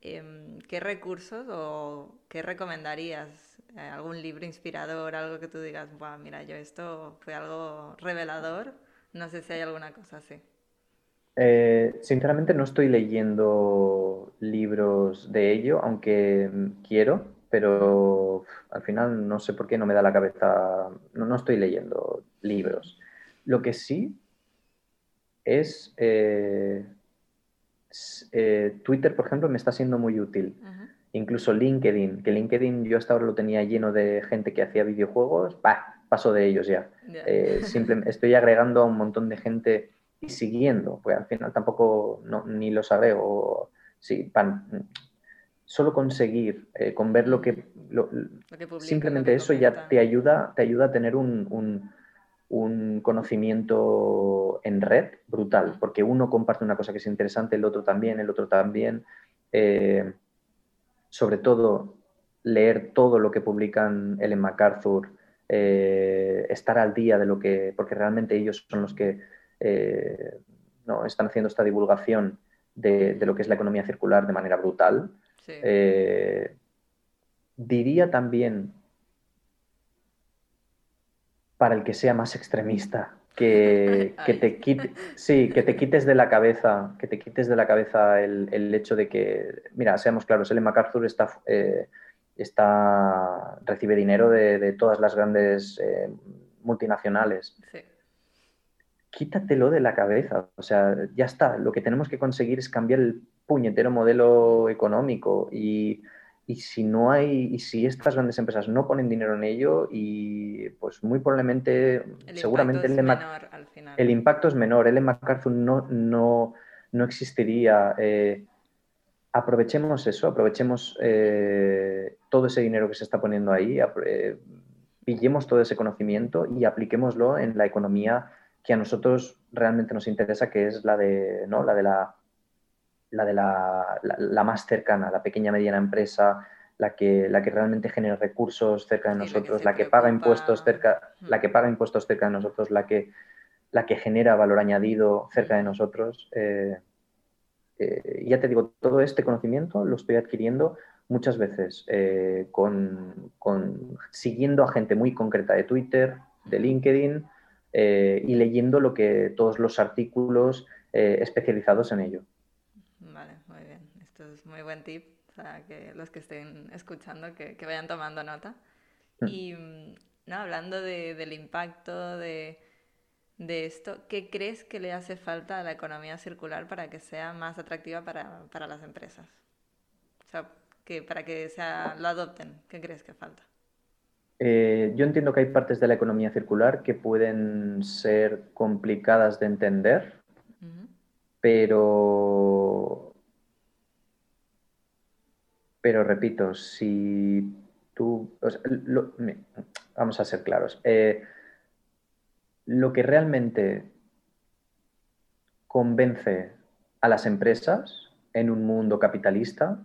Em, ¿Qué recursos o qué recomendarías? Eh, ¿Algún libro inspirador, algo que tú digas, mira, yo esto fue algo revelador? No sé si hay alguna cosa así.
Eh, sinceramente no estoy leyendo libros de ello, aunque mm, quiero, pero al final no sé por qué no me da la cabeza, no, estoy leyendo libros. Lo que sí es eh, eh, Twitter, por ejemplo, me está siendo muy útil. Incluso LinkedIn, que LinkedIn yo hasta ahora lo tenía lleno de gente que hacía videojuegos, paso de ellos ya. estoy agregando a un montón de gente siguiendo, pues al final tampoco ni los agrego. Sí, solo conseguir, eh, con ver lo que... simplemente eso ya te ayuda, te ayuda a tener un, conocimiento en red brutal, porque uno comparte una cosa que es interesante, el otro también, el otro también. Eh, sobre todo, leer todo lo que publican Ellen MacArthur, eh, estar al día de lo que, porque realmente ellos son los que eh, no, están haciendo esta divulgación de, lo que es la economía circular de manera brutal. Eh, diría también, para el que sea más extremista, que, te sí, que te quites de la cabeza, que te quites de la cabeza el, hecho de que, mira, seamos claros, Ellen MacArthur está, eh, está, recibe dinero de, todas las grandes multinacionales. Sí quítatelo de la cabeza. O sea, ya está. Lo que tenemos que conseguir es cambiar el puñetero modelo económico y, si no hay, y si estas grandes empresas no ponen dinero en ello, y pues muy probablemente, seguramente el, el, impacto es menor. El MacArthur no, no, no existiría. Eh, aprovechemos eso, aprovechemos eh, todo ese dinero que se está poniendo ahí, eh, pillemos todo ese conocimiento y apliquémoslo en la economía que a nosotros realmente nos interesa, que es la de, ¿no? la, de la, la, de la, la, más cercana, la pequeña mediana empresa, la que, la que realmente genera recursos cerca de nosotros, la que, paga impuestos cerca, la que paga impuestos cerca de nosotros, la que, la que genera valor añadido cerca de nosotros. Eh, eh, ya te digo, todo este conocimiento lo estoy adquiriendo muchas veces eh, con, con, siguiendo a gente muy concreta de Twitter, de LinkedIn, eh, y leyendo lo que, todos los artículos eh, especializados en ello.
Vale, muy bien. Esto es muy buen tip para que los que estén escuchando que, que vayan tomando nota. Mm. Y mm, no, hablando de, del impacto de, de, esto, ¿qué crees que le hace falta a la economía circular para que sea más atractiva para, para las empresas? O sea, que para que sea, lo adopten, ¿qué crees que falta?
Eh, yo entiendo que hay partes de la economía circular que pueden ser complicadas de entender, pero, pero repito, si tú, vamos a ser claros, eh, lo que realmente convence a las empresas en un mundo capitalista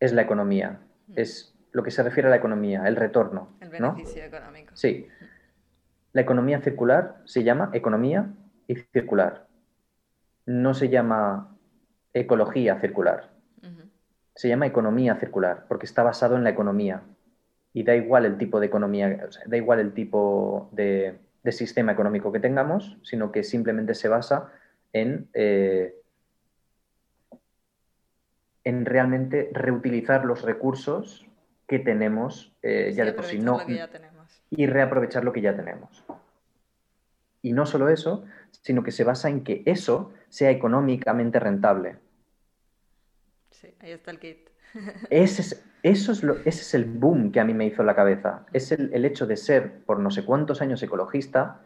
es la economía, es lo que se refiere a la economía, el retorno.
El beneficio económico.
Sí. La economía circular se llama economía y circular. No se llama ecología circular. Se llama economía circular porque está basado en la economía. Y da igual el tipo de economía, da igual el tipo de, sistema económico que tengamos, sino que simplemente se basa en, eh, en realmente reutilizar los recursos que tenemos eh, ya de por sí. No, y reaprovechar lo que ya tenemos. Y no solo eso, sino que se basa en que eso sea económicamente rentable.
Sí, ahí está el kit.
ese, es, eso es lo, ese es el boom que a mí me hizo la cabeza. Es el, el hecho de ser por no sé cuántos años ecologista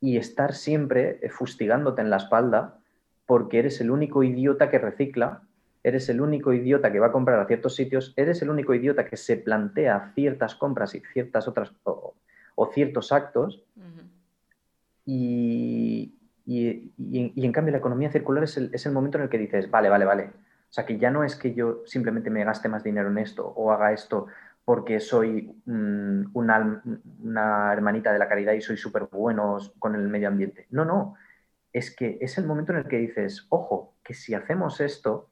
y estar siempre fustigándote en la espalda porque eres el único idiota que recicla eres el único idiota que va a comprar a ciertos sitios, eres el único idiota que se plantea ciertas compras y ciertas otras o, ciertos actos. y, en cambio la economía circular es el, es el momento en el que dices, vale, vale, vale. O sea, que ya no es que yo simplemente me gaste más dinero en esto o haga esto porque soy una, una, hermanita de la caridad y soy súper bueno con el medio ambiente. No, no. Es que es el momento en el que dices, ojo, que si hacemos esto...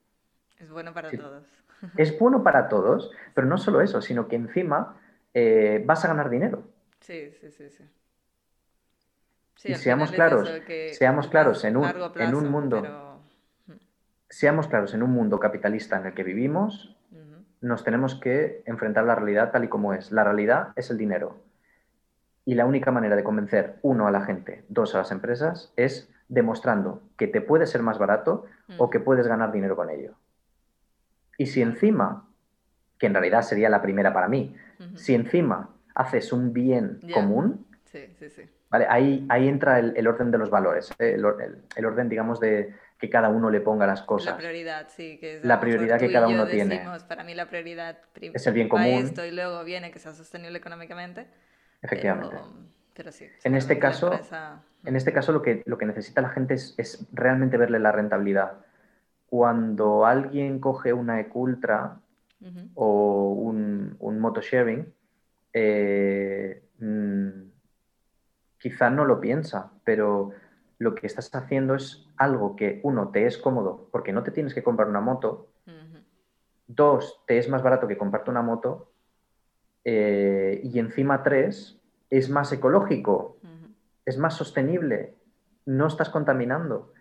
Es bueno para todos.
Es bueno para todos, pero no solo eso, sino que encima eh, vas a ganar dinero.
Sí, sí, sí, sí.
y seamos claros, seamos claros en un, en un mundo... Seamos claros, en un mundo capitalista en el que vivimos, nos tenemos que enfrentar la realidad tal y como es. La realidad es el dinero. Y la única manera de convencer, uno, a la gente, dos, a las empresas, es demostrando que te puede ser más barato o que puedes ganar dinero con ello. Y si encima, que en realidad sería la primera para mí, si encima haces un bien común, ¿vale? ahí, ahí entra el, orden de los valores, ¿eh? el, orden, digamos, de, que cada uno le ponga las cosas.
La prioridad, sí. Que
la prioridad que cada uno tiene.
Para mí la prioridad
es el bien común.
Esto y luego viene que sea sostenible económicamente.
Efectivamente.
Pero, sí,
en este caso, en este caso lo que, lo que necesita la gente es, realmente verle la rentabilidad. Cuando alguien coge una Ecultra o un, un moto sharing, eh, mm, quizá no lo piensa, pero lo que estás haciendo es algo que, uno, te es cómodo porque no te tienes que comprar una moto, dos, te es más barato que comprarte una moto, eh, y encima tres, es más ecológico, es más sostenible, no estás contaminando.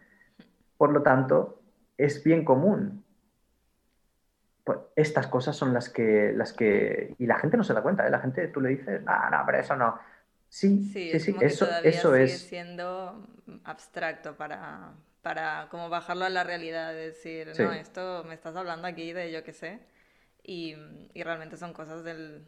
Por lo tanto, es bien común. Pues estas cosas son las que, las que... Y la gente no se da cuenta, ¿eh? La gente, tú le dices, no, no, pero eso no. Sí, sí, sí, eso, eso
sigue
es.
siendo abstracto para, para como bajarlo a la realidad, decir, no, esto me estás hablando aquí de yo qué sé, y, y, realmente son cosas del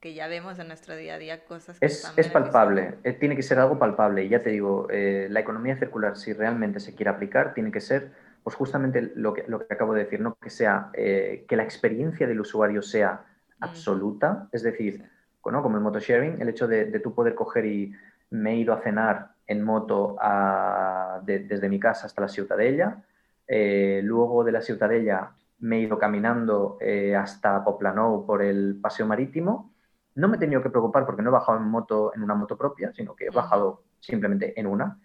que ya vemos en nuestro día a día, cosas que
Es, es palpable, eh, tiene que ser algo palpable, y ya te digo, eh, la economía circular, si realmente se quiere aplicar, tiene que ser, pues justamente lo que, lo que acabo de decir, ¿no? que, sea, eh, que la experiencia del usuario sea absoluta, es decir, como el motosharing, el hecho de, de tú poder coger y me he ido a cenar en moto desde mi casa hasta la Ciutadella, eh, luego de la Ciutadella me he ido caminando eh, hasta Poplanou por el paseo marítimo. No me he tenido que preocupar porque no he bajado en, moto, en una moto propia, sino que he bajado simplemente en una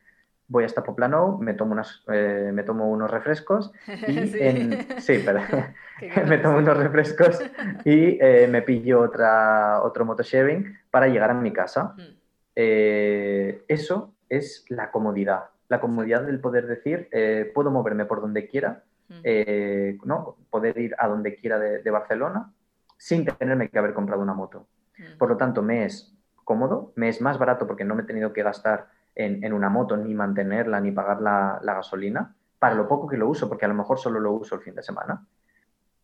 voy hasta Poplano, me tomo, unas, eh, me tomo unos refrescos y sí, sí pero... me tomo unos refrescos y eh, me pillo otra, otro motosharing para llegar a mi casa. Mm. Eh, eso es la comodidad, la comodidad del poder decir, puedo moverme por donde quiera, mm. ¿no? poder ir a donde quiera de, Barcelona sin tenerme que haber comprado una moto. Mm. Por lo tanto, me es cómodo, me es más barato porque no me he tenido que gastar en, una moto, ni mantenerla, ni pagar la, gasolina, para lo poco que lo uso, porque a lo mejor solo lo uso el fin de semana.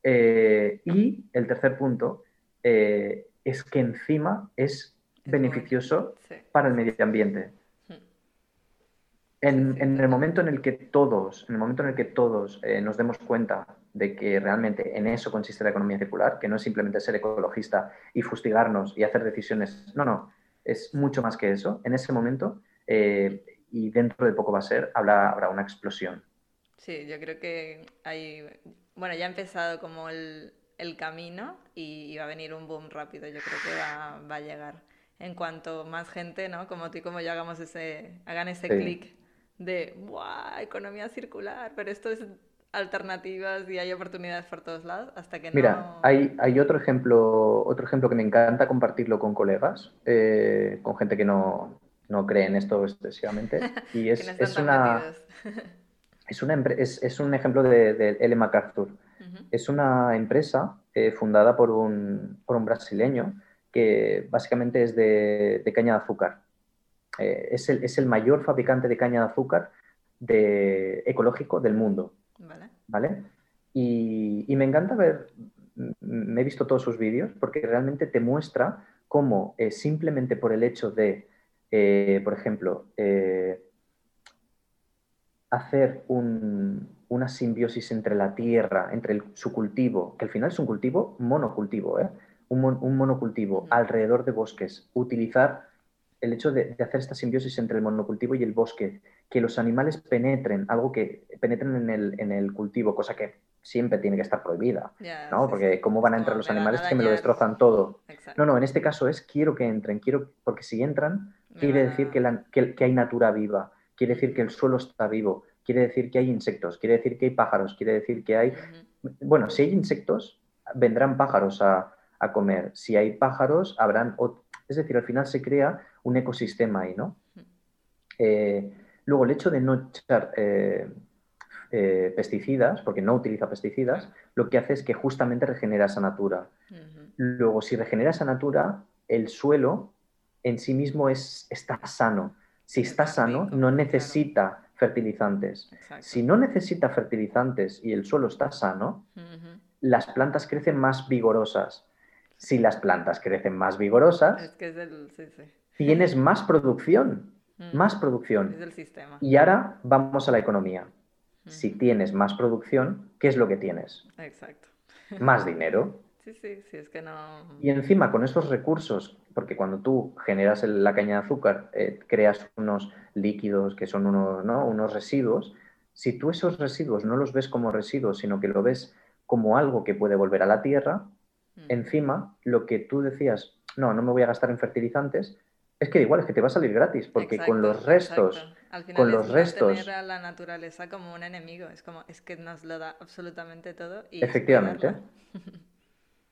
Eh, y el tercer punto eh, es que encima es, beneficioso para el medio ambiente. Hmm. En, el momento en el que todos, en el momento en el que todos eh, nos demos cuenta de que realmente en eso consiste la economía circular, que no es simplemente ser ecologista y fustigarnos y hacer decisiones, no, no, es mucho más que eso. En ese momento eh, y dentro de poco va a ser, habrá, habrá una explosión.
Sí, yo creo que hay, bueno, ya ha empezado como el, el camino y, va a venir un boom rápido, yo creo que va, va, a llegar. En cuanto más gente, ¿no? Como tú y como yo hagamos ese, hagan ese clic de, ¡buah! Economía circular, pero esto es alternativas y hay oportunidades por todos lados hasta que
Mira, hay, hay otro ejemplo otro ejemplo que me encanta compartirlo con colegas, eh, con gente que no, no creen esto excesivamente. Y es, es una, es, una, es, es, un ejemplo de, de L. MacArthur. Es una empresa eh, fundada por un, por un, brasileño que básicamente es de, de caña de azúcar. Eh, es, el, es, el, mayor fabricante de caña de azúcar de, ecológico del mundo. Vale. ¿vale? Y, y, me encanta ver, me he visto todos sus vídeos porque realmente te muestra cómo eh, simplemente por el hecho de eh, por ejemplo, eh, hacer una simbiosis entre la tierra, entre su cultivo, que al final es un cultivo monocultivo, ¿eh? un, monocultivo alrededor de bosques, utilizar el hecho de, hacer esta simbiosis entre el monocultivo y el bosque, que los animales penetren, algo que penetren en el, en el cultivo, cosa que siempre tiene que estar prohibida, ¿no? porque cómo van a entrar los animales que me lo destrozan todo. No, no, en este caso es quiero que entren, quiero, porque si entran, quiere decir que, que, hay natura viva, quiere decir que el suelo está vivo, quiere decir que hay insectos, quiere decir que hay pájaros, quiere decir que hay... Bueno, si hay insectos, vendrán pájaros a, a comer. Si hay pájaros, habrán... Es decir, al final se crea un ecosistema ahí, ¿no? Eh, luego, el hecho de no echar eh, eh, pesticidas, porque no utiliza pesticidas, lo que hace es que justamente regenera esa natura. Luego, si regenera esa natura, el suelo en sí mismo es, está sano. Si está sano, no necesita fertilizantes. Si no necesita fertilizantes y el suelo está sano, las plantas crecen más vigorosas. Si las plantas crecen más vigorosas, tienes más producción, más producción. Y ahora vamos a la economía. Si tienes más producción, ¿qué es lo que tienes?
Exacto.
Más dinero.
Sí, sí, sí, es que no...
Y encima con estos recursos, porque cuando tú generas la caña de azúcar, eh, creas unos líquidos que son unos, unos residuos, si tú esos residuos no los ves como residuos, sino que lo ves como algo que puede volver a la tierra, Mm. Encima, lo que tú decías, no, no me voy a gastar en fertilizantes, es que igual es que te va a salir gratis, porque con los restos,
Al final
con
es
los restos,
tener a la naturaleza como un enemigo, es como es que nos lo da absolutamente todo y
efectivamente.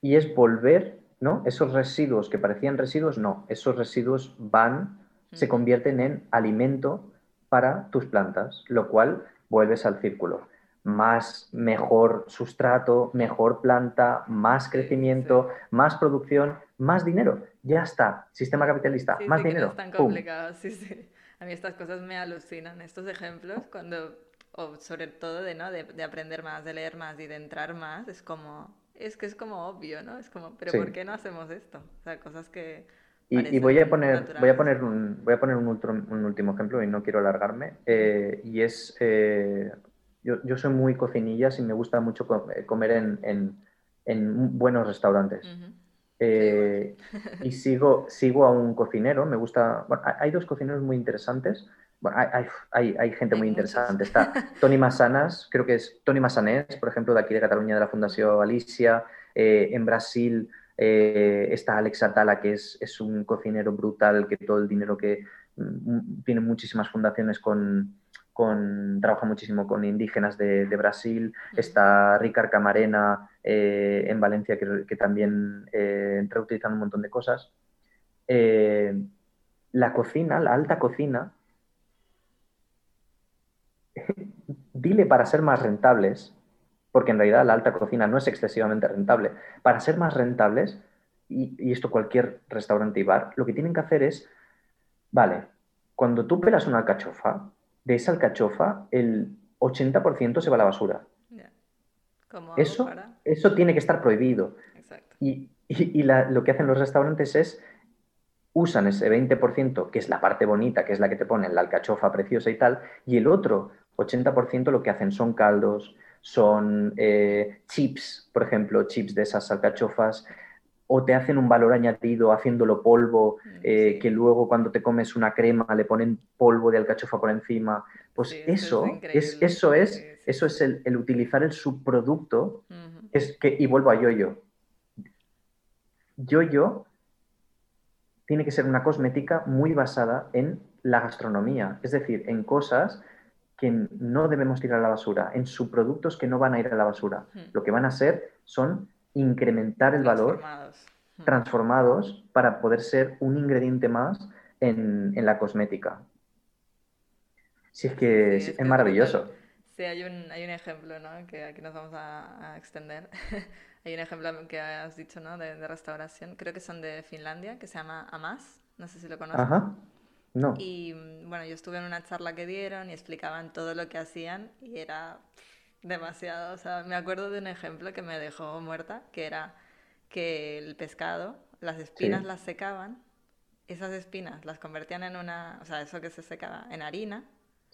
y es volver, ¿no? Esos residuos que parecían residuos, no, esos residuos van, se convierten en alimento para tus plantas, lo cual vuelves al círculo más mejor sustrato, mejor planta, más crecimiento, más producción, más dinero. Ya está. Sistema capitalista, más dinero.
es tan complicado, sí, sí. A mí estas cosas me alucinan, estos ejemplos, cuando, o sobre todo de, ¿no? de, aprender más, de leer más y de entrar más, es como, es que es como obvio, ¿no? Es como, pero ¿por qué no hacemos esto? O sea, cosas que...
Y, voy a poner, voy a poner un, voy a poner un, un último ejemplo y no quiero alargarme. Eh, y es eh, yo, soy muy cocinillas y me gusta mucho eh, comer en, buenos restaurantes. Eh, y sigo, sigo a un cocinero, me gusta, hay dos cocineros muy interesantes. Hay, gente muy interesante. Está Tony Massanas, creo que es Tony Massanés, por ejemplo, de aquí de Cataluña, de la Fundación Alicia. Eh, en Brasil está Alex Atala, que es, es, un cocinero brutal, que todo el dinero que mm, tiene muchísimas fundaciones con, trabaja muchísimo con indígenas de, Brasil, está Ricard Camarena eh, en Valencia, que, también eh, entra utilizando un montón de cosas. Eh, la cocina, la alta cocina, dile para ser más rentables, porque en realidad la alta cocina no es excesivamente rentable, para ser más rentables, y, y esto cualquier restaurante y bar, lo que tienen que hacer es, vale, cuando tú pelas una alcachofa, de esa alcachofa, el 80% se va a la basura. Eso, eso tiene que estar prohibido. Y, lo que hacen los restaurantes es usan ese 20%, que es la parte bonita, que es la que te ponen la alcachofa preciosa y tal, y el otro 80% lo que hacen son caldos, son eh, chips, por ejemplo, chips de esas alcachofas, o te hacen un valor añadido haciéndolo polvo, mm, eh, que luego cuando te comes una crema le ponen polvo de alcachofa por encima. Pues eso, es, eso es, eso es el, utilizar el subproducto. es que, y vuelvo a yo-yo. Yo-yo tiene que ser una cosmética muy basada en la gastronomía, es decir, en cosas que no debemos tirar a la basura, en subproductos que no van a ir a la basura. Lo que van a ser son incrementar el valor transformados para poder ser un ingrediente más en, la cosmética. Si es que es, maravilloso.
Sí, hay un, hay un ejemplo, ¿no? Que aquí nos vamos a, extender. hay un ejemplo que has dicho, ¿no? De, restauración. Creo que son de Finlandia, que se llama Amas. No sé si lo conoces.
Ajá. No.
Y bueno, yo estuve en una charla que dieron y explicaban todo lo que hacían y era demasiado. O sea, me acuerdo de un ejemplo que me dejó muerta, que era que el pescado, las espinas las secaban, esas espinas las convertían en una, o sea, eso que se secaba, en harina,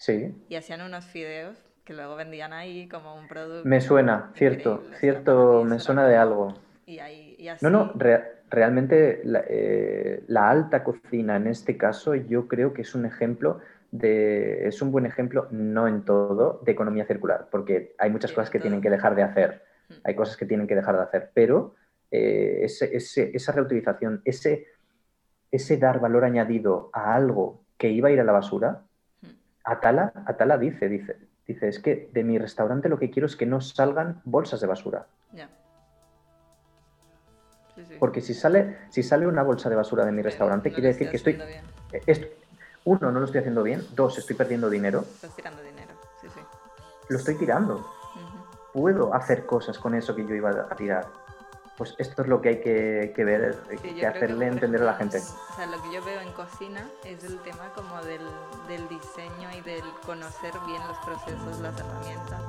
Sí.
Y hacían unos fideos que luego vendían ahí como un producto.
Me suena, cierto, cierto, me suena de algo.
Y ahí, y
No, no, realmente la, eh, la, alta cocina en este caso yo creo que es un ejemplo de, es un buen ejemplo, no en todo, de economía circular, porque hay muchas cosas que tienen que dejar de hacer, hmm. hay cosas que tienen que dejar de hacer, pero eh, ese, ese, esa reutilización, ese, ese dar valor añadido a algo que iba a ir a la basura, hmm. Atala, Atala dice, dice, dice, es que de mi restaurante lo que quiero es que no salgan bolsas de basura. Porque si sale, si sale una bolsa de basura de mi restaurante, quiere decir que estoy, uno, no lo estoy haciendo bien. Dos, estoy perdiendo dinero.
Estás tirando dinero, sí, sí.
Lo estoy tirando. Puedo hacer cosas con eso que yo iba a tirar. Pues esto es lo que hay que, ver, que hacerle entender a la gente.
O sea, lo que yo veo en cocina es el tema como del, del diseño y del conocer bien los procesos, las herramientas.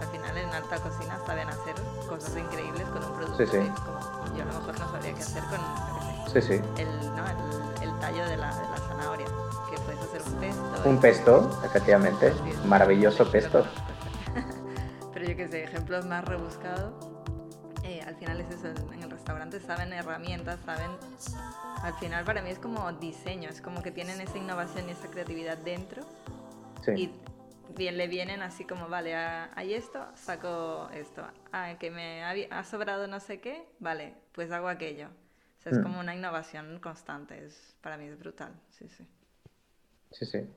Al final en alta cocina saben hacer cosas increíbles con un producto sí, sí. como yo a lo mejor no sabría qué hacer con
sí, sí.
El, ¿no? el, el tallo de la, de la zanahoria puedes hacer un pesto.
Un pesto, efectivamente. Maravilloso pesto.
Pero yo que sé, ejemplos más rebuscados. Eh, al final es eso, en el restaurante saben herramientas, saben... Al final para mí es como diseño, es como que tienen esa innovación y esa creatividad dentro. Sí. Y bien, le vienen así como, vale, hay esto, saco esto. Ah, que me ha, sobrado no sé qué, vale, pues hago aquello. O sea, es mm. como una innovación constante, es, para mí es brutal, sí, sí.
Sí, sí.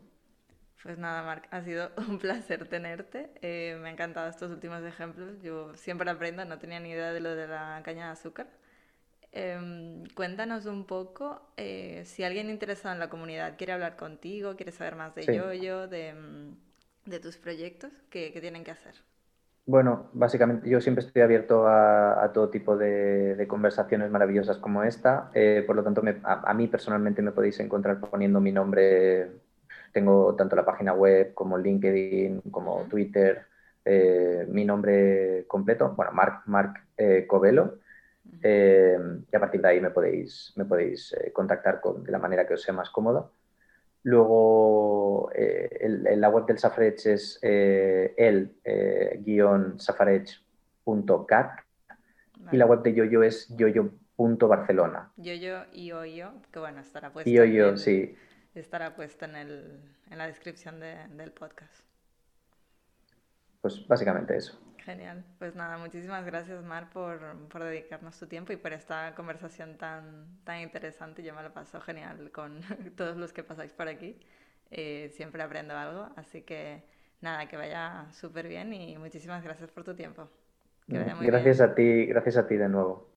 Pues nada, Marc, ha sido un placer tenerte. Eh, me han encantado estos últimos ejemplos. Yo siempre aprendo, no tenía ni idea de lo de la caña de azúcar. Em, cuéntanos un poco eh, si alguien interesado en la comunidad quiere hablar contigo, quiere saber más de Yoyo, de, mm, de, tus proyectos, ¿qué, ¿qué, tienen que hacer?
Bueno, básicamente yo siempre estoy abierto a, todo tipo de, conversaciones maravillosas como esta. Eh, por lo tanto, a, mí personalmente me podéis encontrar poniendo mi nombre. Tengo tanto la página web como LinkedIn, como Twitter, eh, mi nombre completo, bueno, Marc, Marc eh, Covelo. y a partir de ahí me podéis, me podéis contactar con, de la manera que os sea más cómoda. Luego, eh, la web del Safarech es eh, el-safarech.cat eh, y la web de Yoyo es yoyo.barcelona.
Yoyo y Yoyo, que bueno, estará puesto,
en, sí.
estará puesto en, el, en la descripción del podcast.
Pues básicamente eso.
Genial. Pues nada, muchísimas gracias, Mar, por, por, dedicarnos tu tiempo y por esta conversación tan, tan interesante. Yo me lo paso genial con todos los que pasáis por aquí. Eh, siempre aprendo algo, así que nada, que vaya súper bien y muchísimas gracias por tu tiempo.
gracias a ti, gracias a ti de nuevo.